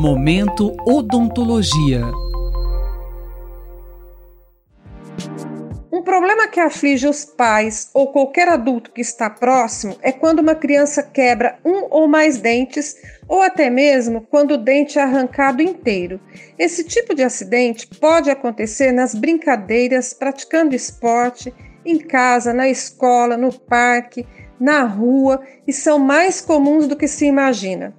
Momento Odontologia. Um problema que aflige os pais ou qualquer adulto que está próximo é quando uma criança quebra um ou mais dentes ou até mesmo quando o dente é arrancado inteiro. Esse tipo de acidente pode acontecer nas brincadeiras, praticando esporte, em casa, na escola, no parque, na rua e são mais comuns do que se imagina.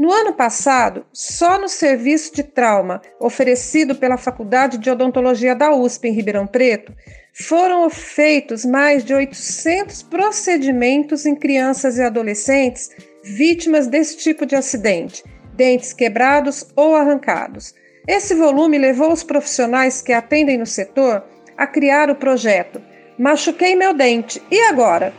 No ano passado, só no serviço de trauma oferecido pela Faculdade de Odontologia da USP em Ribeirão Preto, foram feitos mais de 800 procedimentos em crianças e adolescentes vítimas desse tipo de acidente, dentes quebrados ou arrancados. Esse volume levou os profissionais que atendem no setor a criar o projeto Machuquei meu dente, e agora?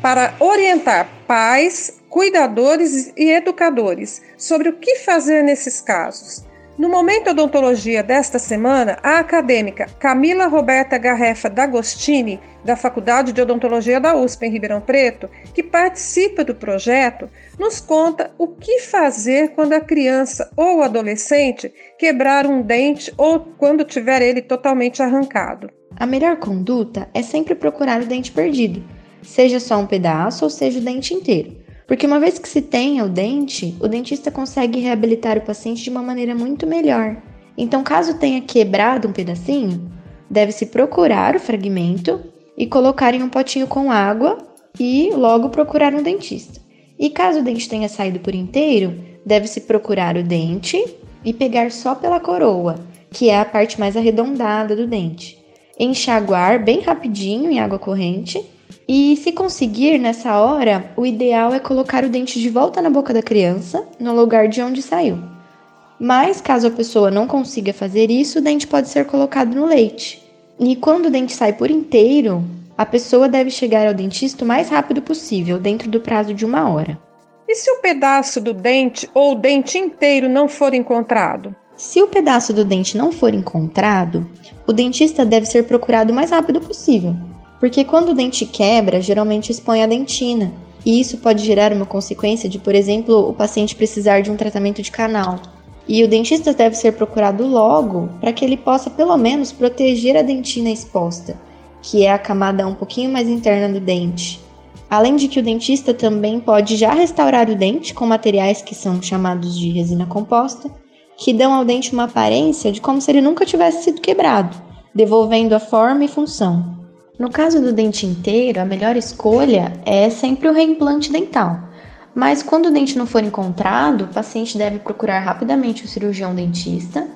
Para orientar pais, cuidadores e educadores sobre o que fazer nesses casos. No Momento Odontologia desta semana, a acadêmica Camila Roberta Garrefa D'Agostini, da Faculdade de Odontologia da USP em Ribeirão Preto, que participa do projeto, nos conta o que fazer quando a criança ou adolescente quebrar um dente ou quando tiver ele totalmente arrancado. A melhor conduta é sempre procurar o dente perdido, seja só um pedaço ou seja o dente inteiro porque uma vez que se tenha o dente, o dentista consegue reabilitar o paciente de uma maneira muito melhor. Então, caso tenha quebrado um pedacinho, deve-se procurar o fragmento e colocar em um potinho com água e logo procurar um dentista. E caso o dente tenha saído por inteiro, deve-se procurar o dente e pegar só pela coroa, que é a parte mais arredondada do dente. Enxaguar bem rapidinho em água corrente e se conseguir nessa hora, o ideal é colocar o dente de volta na boca da criança, no lugar de onde saiu. Mas caso a pessoa não consiga fazer isso, o dente pode ser colocado no leite. E quando o dente sai por inteiro, a pessoa deve chegar ao dentista o mais rápido possível, dentro do prazo de uma hora. E se o pedaço do dente ou o dente inteiro não for encontrado? Se o pedaço do dente não for encontrado, o dentista deve ser procurado o mais rápido possível, porque quando o dente quebra, geralmente expõe a dentina, e isso pode gerar uma consequência de, por exemplo, o paciente precisar de um tratamento de canal. E o dentista deve ser procurado logo para que ele possa pelo menos proteger a dentina exposta, que é a camada um pouquinho mais interna do dente. Além de que o dentista também pode já restaurar o dente com materiais que são chamados de resina composta, que dão ao dente uma aparência de como se ele nunca tivesse sido quebrado, devolvendo a forma e função. No caso do dente inteiro, a melhor escolha é sempre o reimplante dental. Mas quando o dente não for encontrado, o paciente deve procurar rapidamente o cirurgião dentista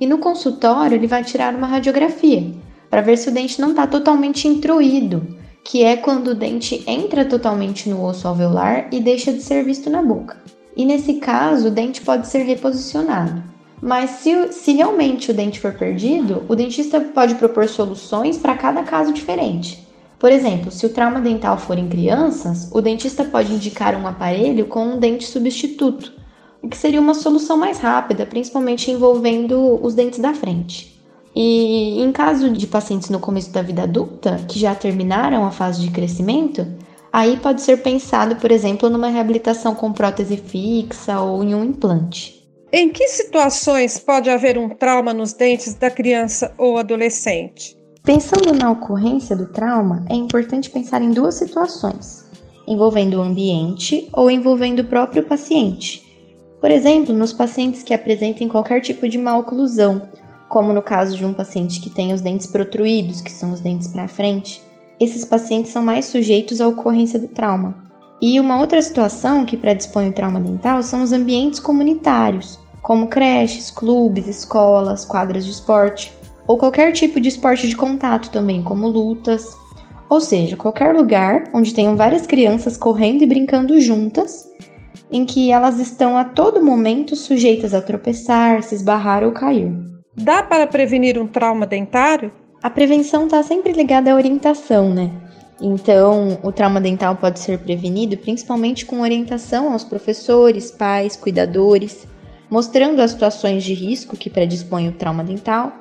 e no consultório ele vai tirar uma radiografia para ver se o dente não está totalmente intruído, que é quando o dente entra totalmente no osso alveolar e deixa de ser visto na boca. E nesse caso, o dente pode ser reposicionado. Mas se, se realmente o dente for perdido, o dentista pode propor soluções para cada caso diferente. Por exemplo, se o trauma dental for em crianças, o dentista pode indicar um aparelho com um dente substituto, o que seria uma solução mais rápida, principalmente envolvendo os dentes da frente. E em caso de pacientes no começo da vida adulta, que já terminaram a fase de crescimento, aí pode ser pensado, por exemplo, numa reabilitação com prótese fixa ou em um implante. Em que situações pode haver um trauma nos dentes da criança ou adolescente? Pensando na ocorrência do trauma, é importante pensar em duas situações, envolvendo o ambiente ou envolvendo o próprio paciente. Por exemplo, nos pacientes que apresentem qualquer tipo de maloclusão, como no caso de um paciente que tem os dentes protruídos, que são os dentes para frente, esses pacientes são mais sujeitos à ocorrência do trauma. E uma outra situação que predispõe o trauma dental são os ambientes comunitários, como creches, clubes, escolas, quadras de esporte, ou qualquer tipo de esporte de contato também, como lutas. Ou seja, qualquer lugar onde tenham várias crianças correndo e brincando juntas, em que elas estão a todo momento sujeitas a tropeçar, se esbarrar ou cair. Dá para prevenir um trauma dentário? A prevenção está sempre ligada à orientação, né? Então, o trauma dental pode ser prevenido principalmente com orientação aos professores, pais, cuidadores, mostrando as situações de risco que predispõem o trauma dental.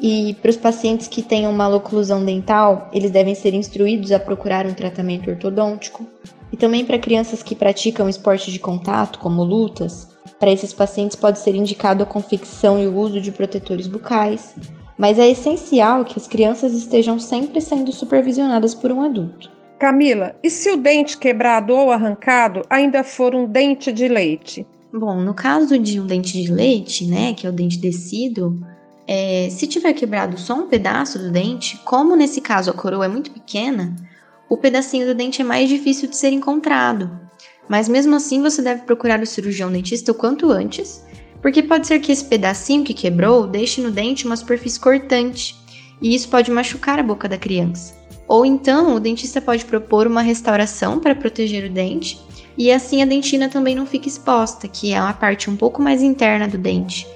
E para os pacientes que tenham uma oclusão dental, eles devem ser instruídos a procurar um tratamento ortodôntico. E também para crianças que praticam esporte de contato, como lutas, Para esses pacientes pode ser indicado a confecção e o uso de protetores bucais, mas é essencial que as crianças estejam sempre sendo supervisionadas por um adulto. Camila, e se o dente quebrado ou arrancado ainda for um dente de leite? Bom, no caso de um dente de leite, né, que é o dente descido, é, se tiver quebrado só um pedaço do dente, como nesse caso a coroa é muito pequena, o pedacinho do dente é mais difícil de ser encontrado. Mas mesmo assim, você deve procurar o cirurgião dentista o quanto antes, porque pode ser que esse pedacinho que quebrou deixe no dente uma superfície cortante, e isso pode machucar a boca da criança. Ou então, o dentista pode propor uma restauração para proteger o dente, e assim a dentina também não fica exposta, que é uma parte um pouco mais interna do dente,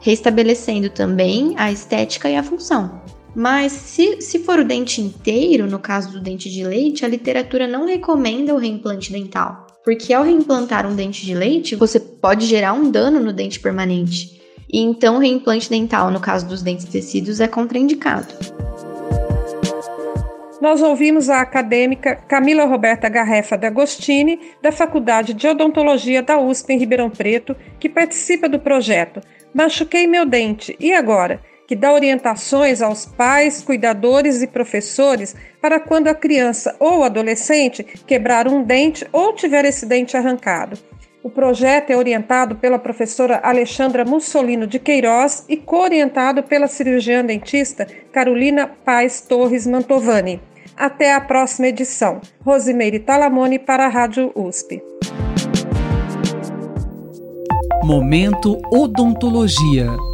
restabelecendo também a estética e a função. Mas se, se for o dente inteiro, no caso do dente de leite, a literatura não recomenda o reimplante dental, porque ao reimplantar um dente de leite, você pode gerar um dano no dente permanente. E então o reimplante dental, no caso dos dentes tecidos, é contraindicado. Nós ouvimos a acadêmica Camila Roberta Garrefa D'Agostini, da Faculdade de Odontologia da USP em Ribeirão Preto, que participa do projeto Machuquei meu dente, e agora? Que dá orientações aos pais, cuidadores e professores para quando a criança ou adolescente quebrar um dente ou tiver esse dente arrancado. O projeto é orientado pela professora Alexandra Mussolino de Queiroz e co-orientado pela cirurgiã dentista Carolina Paz Torres Mantovani. Até a próxima edição. Rosimeire Talamone para a Rádio USP. Momento Odontologia.